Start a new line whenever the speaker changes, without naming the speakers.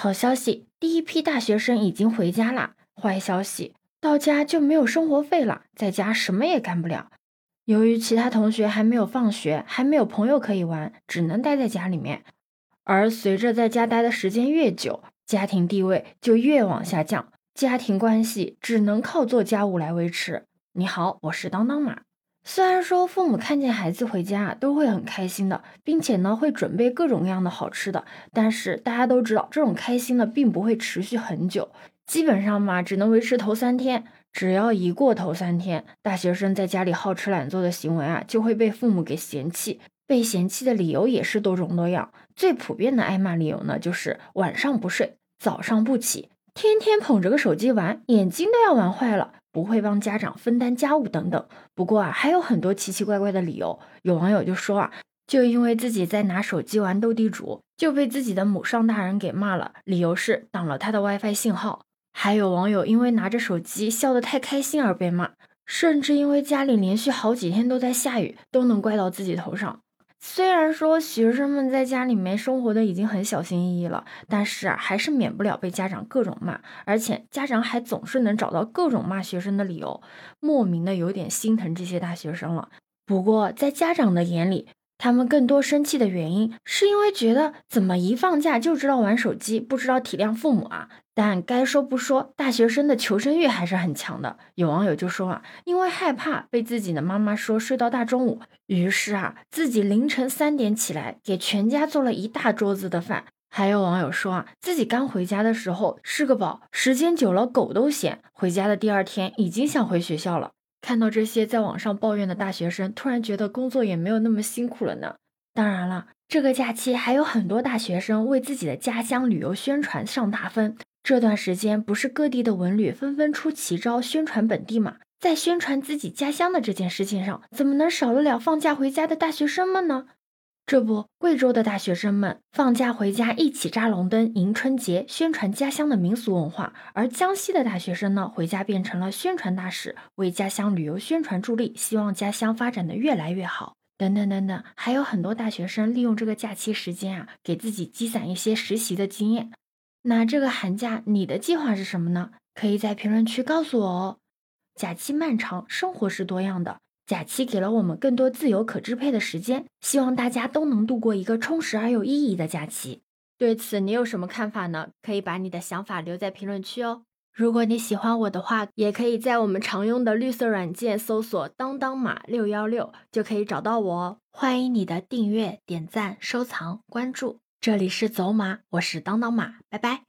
好消息，第一批大学生已经回家啦。坏消息，到家就没有生活费了，在家什么也干不了。由于其他同学还没有放学，还没有朋友可以玩，只能待在家里面。而随着在家待的时间越久，家庭地位就越往下降，家庭关系只能靠做家务来维持。你好，我是当当马。虽然说父母看见孩子回家啊都会很开心的，并且呢会准备各种各样的好吃的，但是大家都知道这种开心呢并不会持续很久，基本上嘛只能维持头三天。只要一过头三天，大学生在家里好吃懒做的行为啊就会被父母给嫌弃，被嫌弃的理由也是多种多样。最普遍的挨骂理由呢就是晚上不睡，早上不起，天天捧着个手机玩，眼睛都要玩坏了。不会帮家长分担家务等等，不过啊，还有很多奇奇怪怪的理由。有网友就说啊，就因为自己在拿手机玩斗地主，就被自己的母上大人给骂了，理由是挡了他的 WiFi 信号。还有网友因为拿着手机笑得太开心而被骂，甚至因为家里连续好几天都在下雨，都能怪到自己头上。虽然说学生们在家里面生活的已经很小心翼翼了，但是啊，还是免不了被家长各种骂，而且家长还总是能找到各种骂学生的理由，莫名的有点心疼这些大学生了。不过在家长的眼里，他们更多生气的原因，是因为觉得怎么一放假就知道玩手机，不知道体谅父母啊。但该说不说，大学生的求生欲还是很强的。有网友就说啊，因为害怕被自己的妈妈说睡到大中午，于是啊，自己凌晨三点起来给全家做了一大桌子的饭。还有网友说啊，自己刚回家的时候吃个饱，时间久了狗都嫌。回家的第二天已经想回学校了。看到这些在网上抱怨的大学生，突然觉得工作也没有那么辛苦了呢。当然了，这个假期还有很多大学生为自己的家乡旅游宣传上大分。这段时间不是各地的文旅纷纷出奇招宣传本地嘛？在宣传自己家乡的这件事情上，怎么能少得了放假回家的大学生们呢？这不，贵州的大学生们放假回家一起扎龙灯迎春节，宣传家乡的民俗文化；而江西的大学生呢，回家变成了宣传大使，为家乡旅游宣传助力，希望家乡发展的越来越好。等等等等，还有很多大学生利用这个假期时间啊，给自己积攒一些实习的经验。那这个寒假你的计划是什么呢？可以在评论区告诉我哦。假期漫长，生活是多样的，假期给了我们更多自由可支配的时间，希望大家都能度过一个充实而有意义的假期。对此你有什么看法呢？可以把你的想法留在评论区哦。如果你喜欢我的话，也可以在我们常用的绿色软件搜索“当当马六幺六”就可以找到我哦。欢迎你的订阅、点赞、收藏、关注。这里是走马，我是当当马，拜拜。